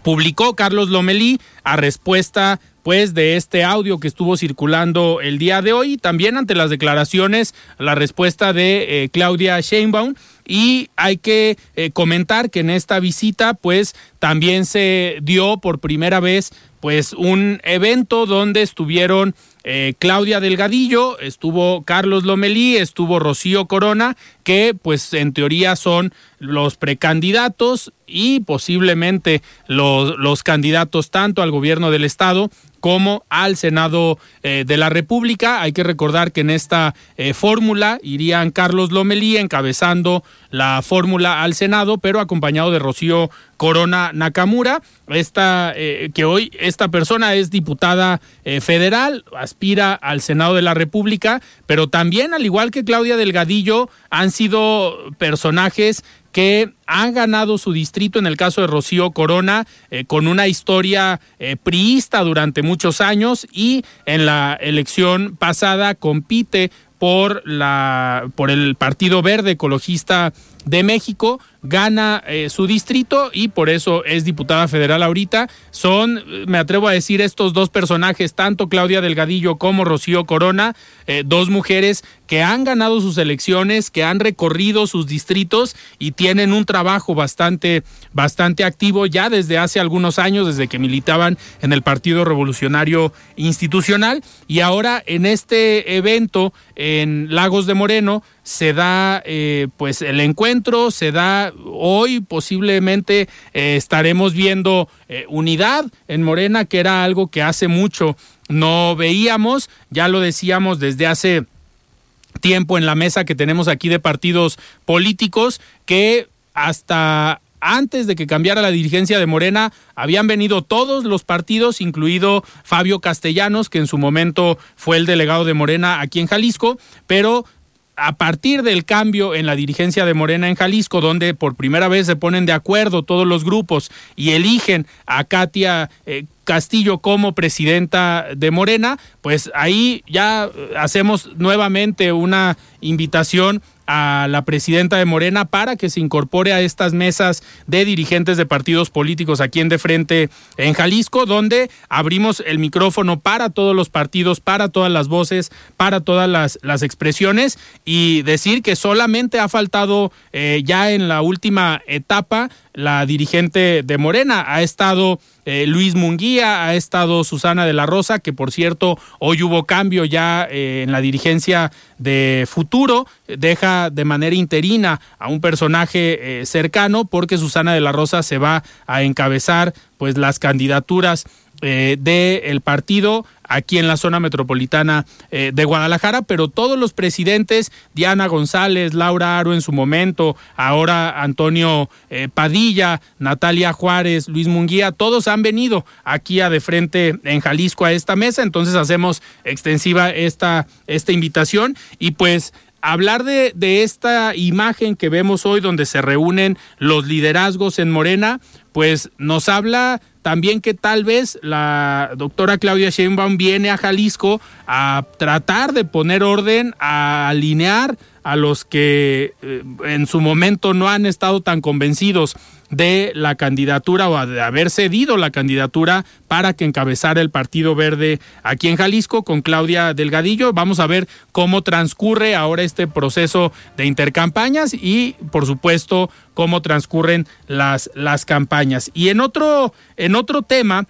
Speaker 1: publicó Carlos Lomelí a respuesta pues de este audio que estuvo circulando el día de hoy, también ante las declaraciones, la respuesta de eh, Claudia Sheinbaum y hay que eh, comentar que en esta visita pues también se dio por primera vez pues un evento donde estuvieron eh, Claudia Delgadillo, estuvo Carlos Lomelí, estuvo Rocío Corona, que pues en teoría son los precandidatos y posiblemente los, los candidatos tanto al gobierno del estado como al Senado eh, de la República. Hay que recordar que en esta eh, fórmula irían Carlos Lomelí encabezando la fórmula al Senado, pero acompañado de Rocío Corona Nakamura, esta eh, que hoy esta persona es diputada federal, aspira al Senado de la República, pero también al igual que Claudia Delgadillo han sido personajes que han ganado su distrito en el caso de Rocío Corona eh, con una historia eh, priista durante muchos años y en la elección pasada compite por la por el Partido Verde Ecologista de México gana eh, su distrito y por eso es diputada federal ahorita. Son, me atrevo a decir, estos dos personajes, tanto Claudia Delgadillo como Rocío Corona, eh, dos mujeres que han ganado sus elecciones, que han recorrido sus distritos y tienen un trabajo bastante, bastante activo ya desde hace algunos años, desde que militaban en el Partido Revolucionario Institucional. Y ahora en este evento en Lagos de Moreno se da eh, pues el encuentro, se da hoy posiblemente eh, estaremos viendo eh, unidad en Morena, que era algo que hace mucho no veíamos, ya lo decíamos desde hace tiempo en la mesa que tenemos aquí de partidos políticos, que hasta antes de que cambiara la dirigencia de Morena, habían venido todos los partidos, incluido Fabio Castellanos, que en su momento fue el delegado de Morena aquí en Jalisco, pero a partir del cambio en la dirigencia de Morena en Jalisco, donde por primera vez se ponen de acuerdo todos los grupos y eligen a Katia eh, Castillo como presidenta de Morena, pues ahí ya hacemos nuevamente una invitación a la presidenta de Morena para que se incorpore a estas mesas de dirigentes de partidos políticos aquí en De Frente en Jalisco, donde abrimos el micrófono para todos los partidos, para todas las voces, para todas las, las expresiones y decir que solamente ha faltado eh, ya en la última etapa la dirigente de Morena. Ha estado eh, Luis Munguía, ha estado Susana de la Rosa, que por cierto hoy hubo cambio ya eh, en la dirigencia de Futuro, deja de manera interina a un personaje eh, cercano porque Susana de la Rosa se va a encabezar pues las candidaturas eh, del partido aquí en la zona metropolitana eh, de Guadalajara, pero todos los presidentes, Diana González, Laura Aro en su momento, ahora Antonio eh, Padilla, Natalia Juárez, Luis Munguía, todos han venido aquí a de frente en Jalisco a esta mesa, entonces hacemos extensiva esta, esta invitación y pues hablar de, esta imagen que vemos hoy donde se reúnen los liderazgos en Morena, pues nos habla también que tal vez la doctora Claudia Sheinbaum viene a Jalisco a tratar de poner orden, a alinear a los que eh, en su momento no han estado tan convencidos de la candidatura o de haber cedido la candidatura para que encabezara el Partido Verde aquí en Jalisco con Claudia Delgadillo. Vamos a ver cómo transcurre ahora este proceso de intercampañas y, por supuesto, cómo transcurren las, las campañas. Y en otro, en otro tema,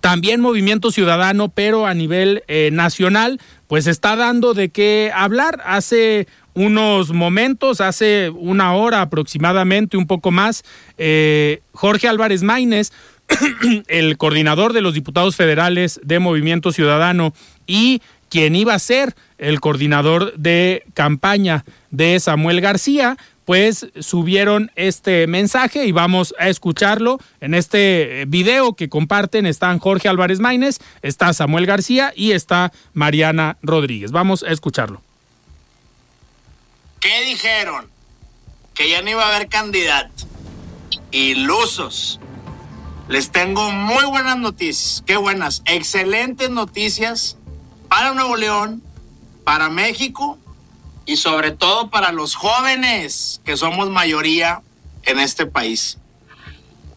Speaker 1: también Movimiento Ciudadano, pero a nivel eh, nacional, pues está dando de qué hablar. Hace unos momentos, hace una hora aproximadamente, un poco más, eh, Jorge Álvarez Maínez, el coordinador de los diputados federales de Movimiento Ciudadano y quien iba a ser el coordinador de campaña de Samuel García, pues subieron este mensaje y vamos a escucharlo. En este video que comparten están Jorge Álvarez Maínez, está Samuel García y está Mariana Rodríguez. Vamos a escucharlo.
Speaker 8: ¿Qué dijeron? Que ya no iba a haber candidato. Ilusos. Les tengo muy buenas noticias. Qué buenas. Excelentes noticias para Nuevo León, para México y sobre todo para los jóvenes, que somos mayoría en este país.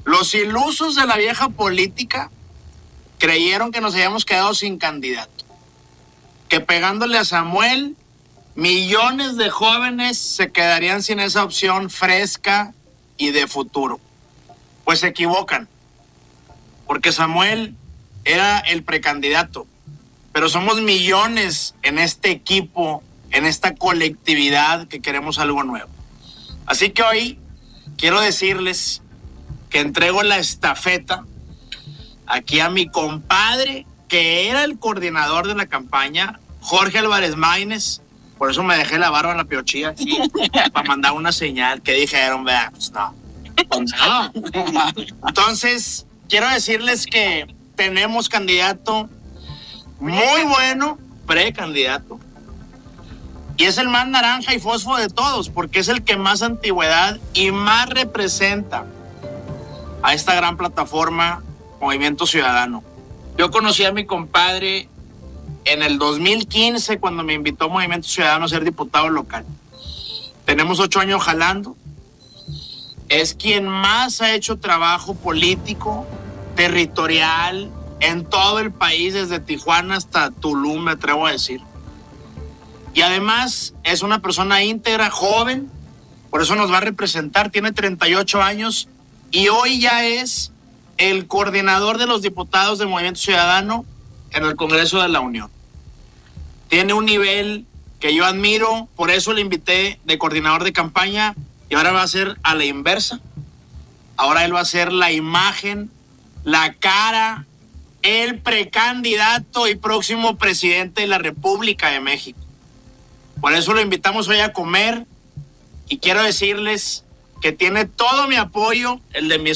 Speaker 8: Los ilusos de la vieja política creyeron que nos habíamos quedado sin candidato. Que pegándole a Samuel millones de jóvenes se quedarían sin esa opción fresca y de futuro. Pues se equivocan, porque Samuel era el precandidato, pero somos millones en este equipo, en esta colectividad que queremos algo nuevo. Así que hoy quiero decirles que entrego la estafeta aquí a mi compadre, que era el coordinador de la campaña, Jorge Álvarez Maínez, por eso me dejé la barba en la piochilla aquí, para mandar una señal que dijeron, vea, pues no. Pues no. Entonces, quiero decirles que tenemos candidato muy bueno, precandidato. Y es el más naranja y fosfo de todos, porque es el que más antigüedad y más representa a esta gran plataforma Movimiento Ciudadano. Yo conocí a mi compadre en el 2015 cuando me invitó Movimiento Ciudadano a ser diputado local. tenemos ocho años jalando. Es quien más ha hecho trabajo político, territorial, en todo el país, desde Tijuana hasta Tulum, me atrevo a decir. Y además es una persona íntegra, joven, por eso nos va a representar, tiene 38 años y hoy ya es el coordinador de los diputados del Movimiento Ciudadano en el Congreso de la Unión. Tiene un nivel que yo admiro, por eso le invité de coordinador de campaña y ahora va a ser a la inversa. Ahora él va a ser la imagen, la cara, el precandidato y próximo presidente de la República de México. Por eso lo invitamos hoy a comer y quiero decirles que tiene todo mi apoyo, el de mi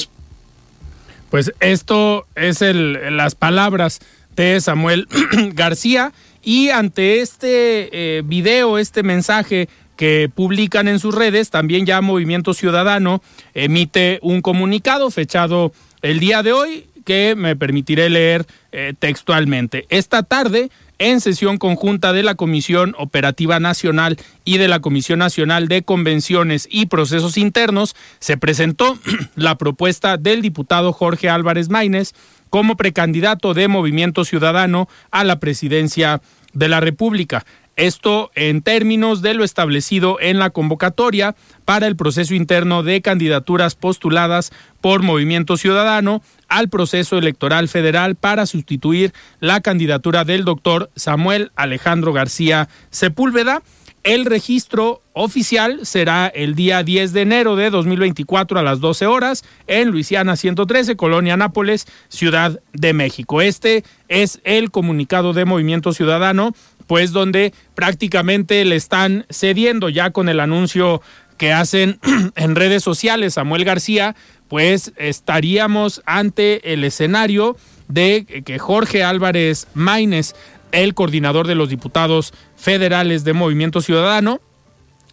Speaker 1: Pues esto es el, las palabras de Samuel García y ante este eh, video, este mensaje que publican en sus redes, también ya Movimiento Ciudadano emite un comunicado fechado el día de hoy que me permitiré leer eh, textualmente. Esta tarde en sesión conjunta de la Comisión Operativa Nacional y de la Comisión Nacional de Convenciones y Procesos Internos, se presentó la propuesta del diputado Jorge Álvarez Maínez como precandidato de Movimiento Ciudadano a la presidencia de la República. Esto en términos de lo establecido en la convocatoria para el proceso interno de candidaturas postuladas por Movimiento Ciudadano al proceso electoral federal para sustituir la candidatura del doctor Samuel Alejandro García Sepúlveda. El registro oficial será el día 10 de enero de 2024 a las 12 horas en Luisiana 113, Colonia Nápoles, Ciudad de México. Este es el comunicado de Movimiento Ciudadano pues donde prácticamente le están cediendo ya con el anuncio que hacen en redes sociales Samuel García, pues estaríamos ante el escenario de que Jorge Álvarez Maínez, el coordinador de los diputados federales de Movimiento Ciudadano,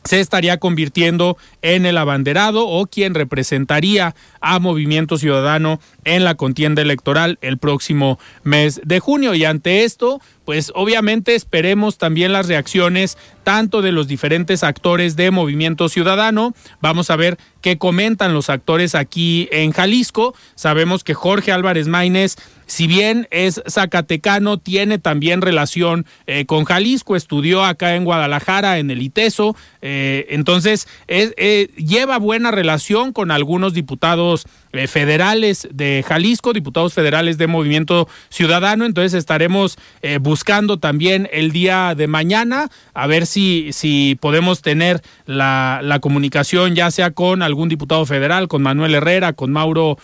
Speaker 1: se estaría convirtiendo en el abanderado o quien representaría a Movimiento Ciudadano en la contienda electoral el próximo mes de junio. Y ante esto, pues obviamente esperemos también las reacciones tanto de los diferentes actores de Movimiento Ciudadano. Vamos a ver qué comentan los actores aquí en Jalisco. Sabemos que Jorge Álvarez Maínez si bien es zacatecano, tiene también relación eh, con Jalisco, estudió acá en Guadalajara, en el ITESO, eh, entonces eh, lleva buena relación con algunos diputados federales de Jalisco, diputados federales de Movimiento Ciudadano, entonces estaremos buscando también el día de mañana a ver si, si podemos tener la, la comunicación ya sea con algún diputado federal, con Manuel Herrera, con Mauro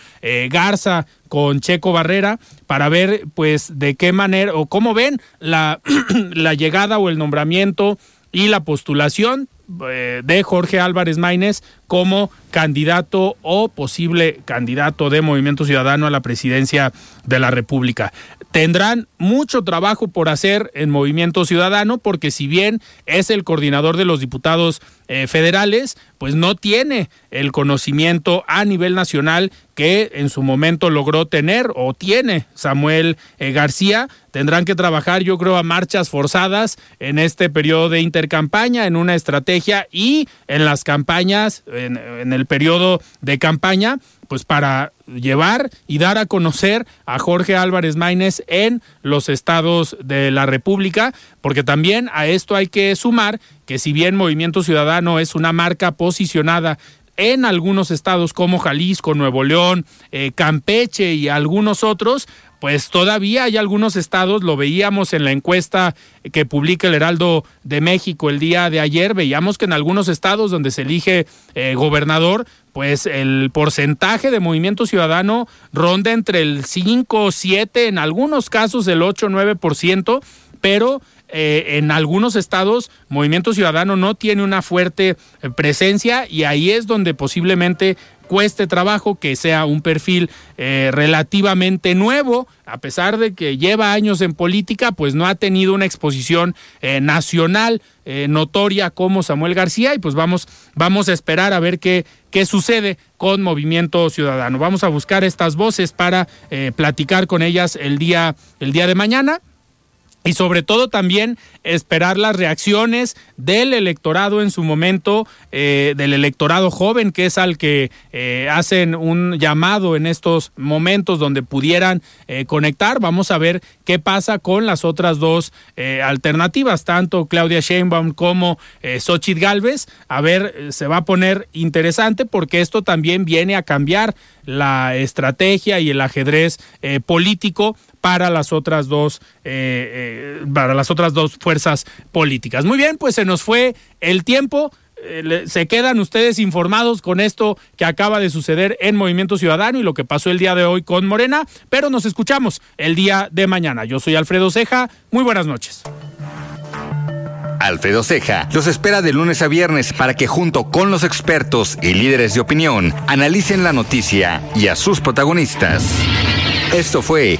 Speaker 1: Garza, con Checo Barrera para ver pues de qué manera o cómo ven la, la llegada o el nombramiento y la postulación eh, de Jorge Álvarez Maínez como candidato o posible candidato de Movimiento Ciudadano a la presidencia de la República. Tendrán mucho trabajo por hacer en Movimiento Ciudadano porque si bien es el coordinador de los diputados eh, federales, pues no tiene el conocimiento a nivel nacional que en su momento logró tener o tiene Samuel eh, García. Tendrán que trabajar, yo creo, a marchas forzadas en este periodo de intercampaña, en una estrategia y en las campañas, en, en el periodo de campaña, pues para llevar y dar a conocer a Jorge Álvarez Maínez en los estados de la República, porque también a esto hay que sumar que si bien Movimiento Ciudadano es una marca posicionada en algunos estados como Jalisco, Nuevo León, eh, Campeche y algunos otros, pues todavía hay algunos estados, lo veíamos en la encuesta que publica el Heraldo de México el día de ayer, veíamos que en algunos estados donde se elige eh, gobernador, pues el porcentaje de movimiento ciudadano ronda entre el 5, 7, en algunos casos el 8, 9%, pero eh, en algunos estados Movimiento Ciudadano no tiene una fuerte eh, presencia y ahí es donde posiblemente cueste trabajo que sea un perfil eh, relativamente nuevo, a pesar de que lleva años en política, pues no ha tenido una exposición nacional notoria como Samuel García y pues vamos, vamos a esperar a ver qué, qué sucede con Movimiento Ciudadano. Vamos a buscar estas voces para platicar con ellas el día, el día de mañana y sobre todo también esperar las reacciones del electorado en su momento, eh, del electorado joven, que es al que eh, hacen un llamado en estos momentos donde pudieran eh, conectar. Vamos a ver qué pasa con las otras dos alternativas, tanto Claudia Sheinbaum como Xochitl Galvez. A ver, se va a poner interesante porque esto también viene a cambiar la estrategia y el ajedrez político para las otras dos eh, eh, para las otras dos fuerzas políticas. Muy bien, pues se nos fue el tiempo. Eh, se quedan ustedes informados con esto que acaba de suceder en Movimiento Ciudadano y lo que pasó el día de hoy con Morena, pero nos escuchamos el día de mañana. Yo soy Alfredo Ceja, muy buenas noches.
Speaker 2: Alfredo Ceja los espera de lunes a viernes para que junto con los expertos y líderes de opinión analicen la noticia y a sus protagonistas. Esto fue